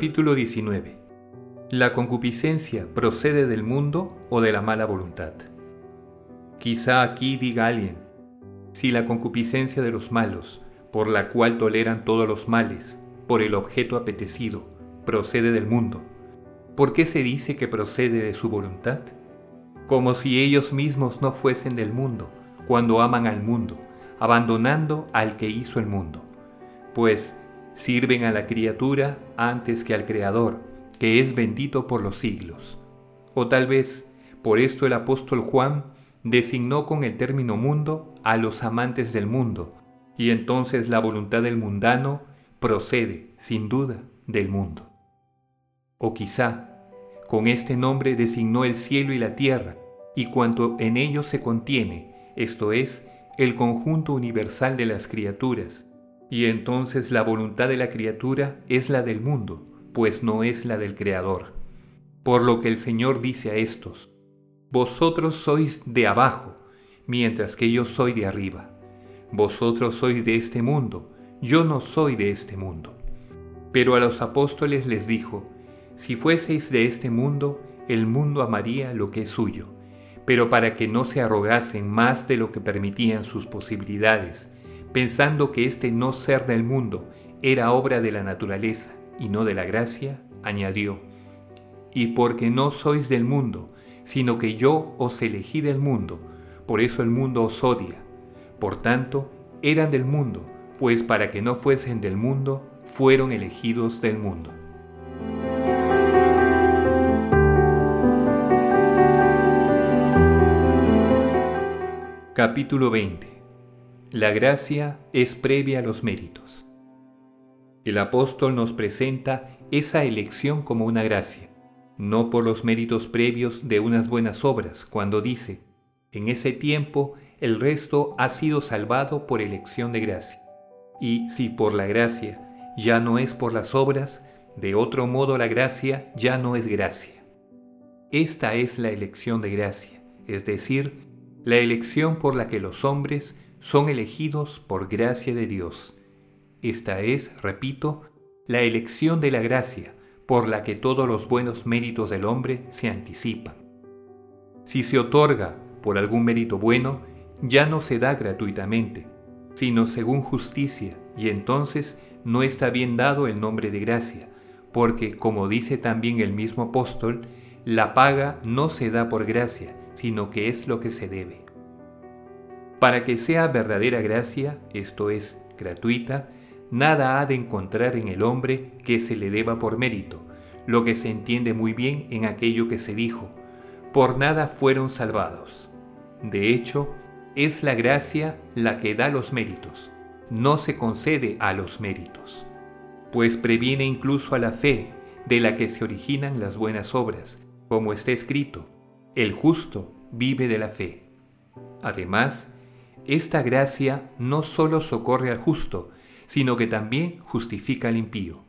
Capítulo 19. ¿La concupiscencia procede del mundo o de la mala voluntad? Quizá aquí diga alguien, si la concupiscencia de los malos, por la cual toleran todos los males, por el objeto apetecido, procede del mundo, ¿por qué se dice que procede de su voluntad? Como si ellos mismos no fuesen del mundo, cuando aman al mundo, abandonando al que hizo el mundo. Pues, sirven a la criatura antes que al Creador, que es bendito por los siglos. O tal vez, por esto el apóstol Juan designó con el término mundo a los amantes del mundo, y entonces la voluntad del mundano procede, sin duda, del mundo. O quizá, con este nombre designó el cielo y la tierra, y cuanto en ellos se contiene, esto es, el conjunto universal de las criaturas, y entonces la voluntad de la criatura es la del mundo, pues no es la del Creador. Por lo que el Señor dice a estos, Vosotros sois de abajo, mientras que yo soy de arriba. Vosotros sois de este mundo, yo no soy de este mundo. Pero a los apóstoles les dijo, Si fueseis de este mundo, el mundo amaría lo que es suyo, pero para que no se arrogasen más de lo que permitían sus posibilidades, pensando que este no ser del mundo era obra de la naturaleza y no de la gracia, añadió, y porque no sois del mundo, sino que yo os elegí del mundo, por eso el mundo os odia. Por tanto, eran del mundo, pues para que no fuesen del mundo, fueron elegidos del mundo. Capítulo 20 la gracia es previa a los méritos. El apóstol nos presenta esa elección como una gracia, no por los méritos previos de unas buenas obras, cuando dice, en ese tiempo el resto ha sido salvado por elección de gracia. Y si por la gracia ya no es por las obras, de otro modo la gracia ya no es gracia. Esta es la elección de gracia, es decir, la elección por la que los hombres son elegidos por gracia de Dios. Esta es, repito, la elección de la gracia por la que todos los buenos méritos del hombre se anticipan. Si se otorga por algún mérito bueno, ya no se da gratuitamente, sino según justicia, y entonces no está bien dado el nombre de gracia, porque, como dice también el mismo apóstol, la paga no se da por gracia, sino que es lo que se debe. Para que sea verdadera gracia, esto es, gratuita, nada ha de encontrar en el hombre que se le deba por mérito, lo que se entiende muy bien en aquello que se dijo, por nada fueron salvados. De hecho, es la gracia la que da los méritos, no se concede a los méritos, pues previene incluso a la fe de la que se originan las buenas obras, como está escrito, el justo vive de la fe. Además, esta gracia no solo socorre al justo, sino que también justifica al impío.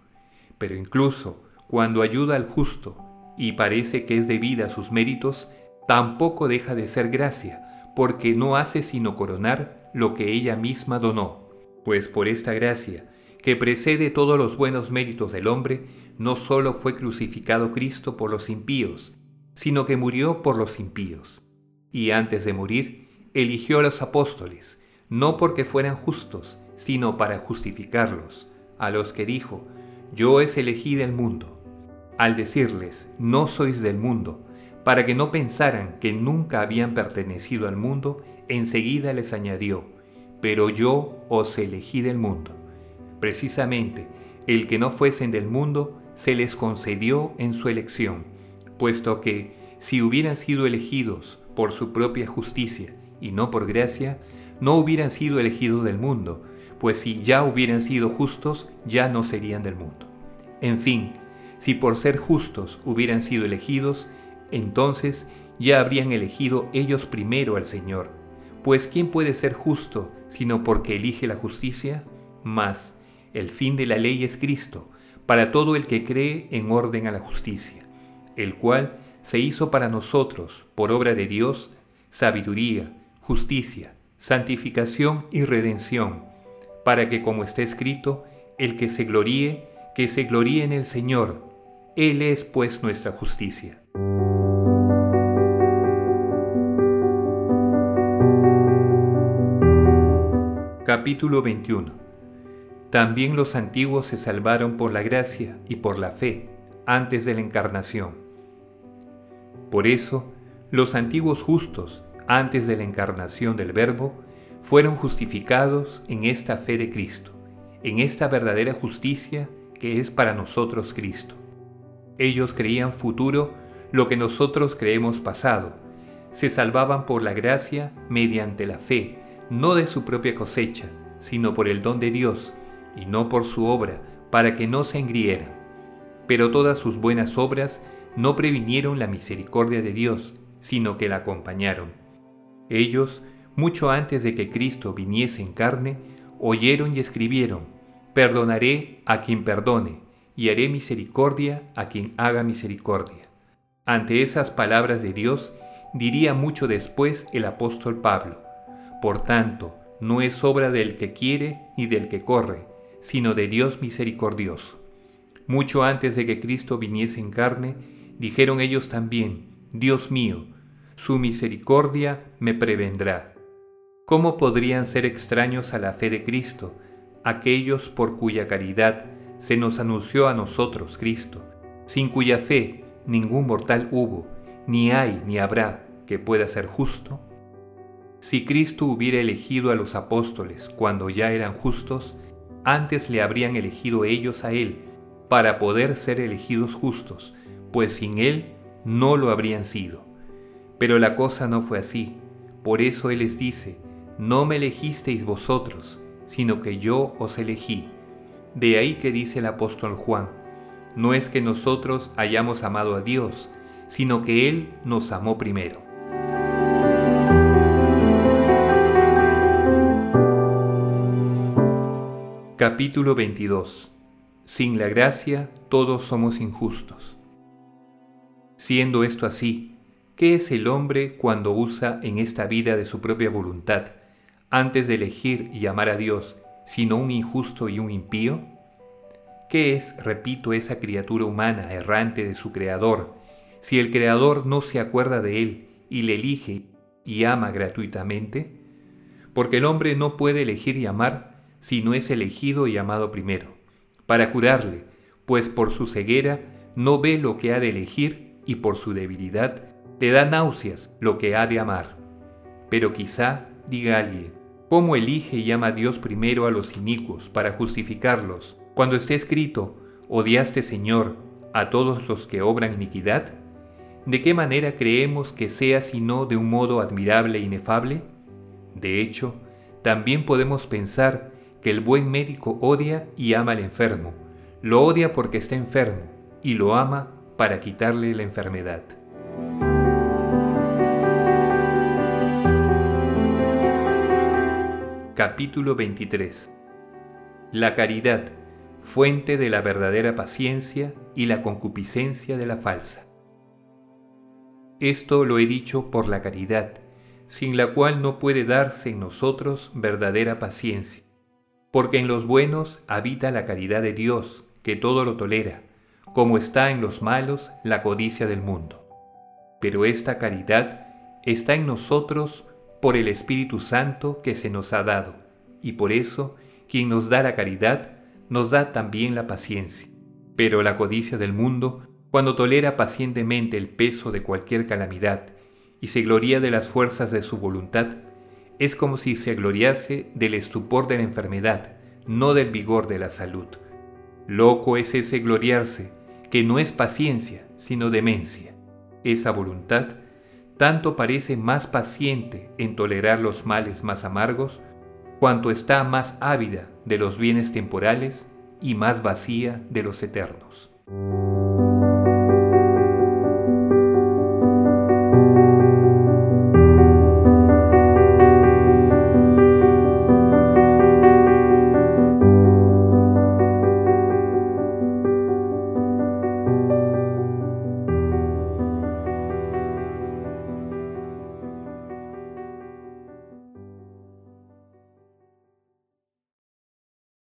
Pero incluso cuando ayuda al justo y parece que es debida a sus méritos, tampoco deja de ser gracia, porque no hace sino coronar lo que ella misma donó. Pues por esta gracia, que precede todos los buenos méritos del hombre, no solo fue crucificado Cristo por los impíos, sino que murió por los impíos. Y antes de morir, eligió a los apóstoles, no porque fueran justos, sino para justificarlos, a los que dijo, yo es elegí del mundo, al decirles, no sois del mundo, para que no pensaran que nunca habían pertenecido al mundo, enseguida les añadió, pero yo os elegí del mundo. Precisamente, el que no fuesen del mundo se les concedió en su elección, puesto que, si hubieran sido elegidos por su propia justicia, y no por gracia, no hubieran sido elegidos del mundo, pues si ya hubieran sido justos, ya no serían del mundo. En fin, si por ser justos hubieran sido elegidos, entonces ya habrían elegido ellos primero al Señor. Pues ¿quién puede ser justo sino porque elige la justicia? Mas el fin de la ley es Cristo, para todo el que cree en orden a la justicia, el cual se hizo para nosotros, por obra de Dios, sabiduría, justicia, santificación y redención, para que, como está escrito, el que se gloríe, que se gloríe en el Señor. Él es pues nuestra justicia. Capítulo 21 También los antiguos se salvaron por la gracia y por la fe antes de la encarnación. Por eso, los antiguos justos, antes de la encarnación del Verbo, fueron justificados en esta fe de Cristo, en esta verdadera justicia que es para nosotros Cristo. Ellos creían futuro lo que nosotros creemos pasado. Se salvaban por la gracia mediante la fe, no de su propia cosecha, sino por el don de Dios, y no por su obra, para que no se engrieran. Pero todas sus buenas obras no previnieron la misericordia de Dios, sino que la acompañaron. Ellos, mucho antes de que Cristo viniese en carne, oyeron y escribieron, Perdonaré a quien perdone, y haré misericordia a quien haga misericordia. Ante esas palabras de Dios, diría mucho después el apóstol Pablo, Por tanto, no es obra del que quiere ni del que corre, sino de Dios misericordioso. Mucho antes de que Cristo viniese en carne, dijeron ellos también, Dios mío, su misericordia me prevendrá. ¿Cómo podrían ser extraños a la fe de Cristo aquellos por cuya caridad se nos anunció a nosotros Cristo, sin cuya fe ningún mortal hubo, ni hay ni habrá que pueda ser justo? Si Cristo hubiera elegido a los apóstoles cuando ya eran justos, antes le habrían elegido ellos a Él, para poder ser elegidos justos, pues sin Él no lo habrían sido. Pero la cosa no fue así, por eso Él les dice, no me elegisteis vosotros, sino que yo os elegí. De ahí que dice el apóstol Juan, no es que nosotros hayamos amado a Dios, sino que Él nos amó primero. Capítulo 22 Sin la gracia todos somos injustos. Siendo esto así, ¿qué es el hombre cuando usa en esta vida de su propia voluntad, antes de elegir y amar a Dios, sino un injusto y un impío? ¿Qué es, repito, esa criatura humana errante de su Creador, si el Creador no se acuerda de él y le elige y ama gratuitamente? Porque el hombre no puede elegir y amar si no es elegido y amado primero, para curarle, pues por su ceguera no ve lo que ha de elegir y por su debilidad le da náuseas lo que ha de amar. Pero quizá diga alguien, ¿cómo elige y ama a Dios primero a los inicuos para justificarlos, cuando esté escrito, odiaste Señor a todos los que obran iniquidad? ¿De qué manera creemos que sea sino de un modo admirable e inefable? De hecho, también podemos pensar que el buen médico odia y ama al enfermo. Lo odia porque está enfermo y lo ama para quitarle la enfermedad. Capítulo 23 La caridad, fuente de la verdadera paciencia y la concupiscencia de la falsa. Esto lo he dicho por la caridad, sin la cual no puede darse en nosotros verdadera paciencia porque en los buenos habita la caridad de Dios, que todo lo tolera, como está en los malos la codicia del mundo. Pero esta caridad está en nosotros por el Espíritu Santo que se nos ha dado, y por eso quien nos da la caridad nos da también la paciencia. Pero la codicia del mundo, cuando tolera pacientemente el peso de cualquier calamidad y se gloria de las fuerzas de su voluntad, es como si se gloriase del estupor de la enfermedad, no del vigor de la salud. Loco es ese gloriarse, que no es paciencia, sino demencia. Esa voluntad tanto parece más paciente en tolerar los males más amargos, cuanto está más ávida de los bienes temporales y más vacía de los eternos.